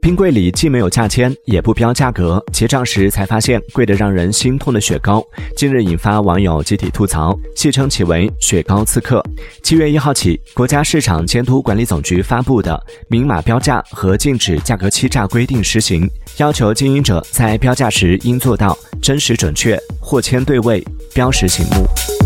冰柜里既没有价签也不标价格结账时才发现贵得让人心痛的雪糕近日引发网友集体吐槽戏称其为雪糕刺客。七月一号起国家市场监督管理总局发布的明码标价和禁止价格欺诈规定实行要求经营者在标价时应做到真实准确货签对位标识醒目。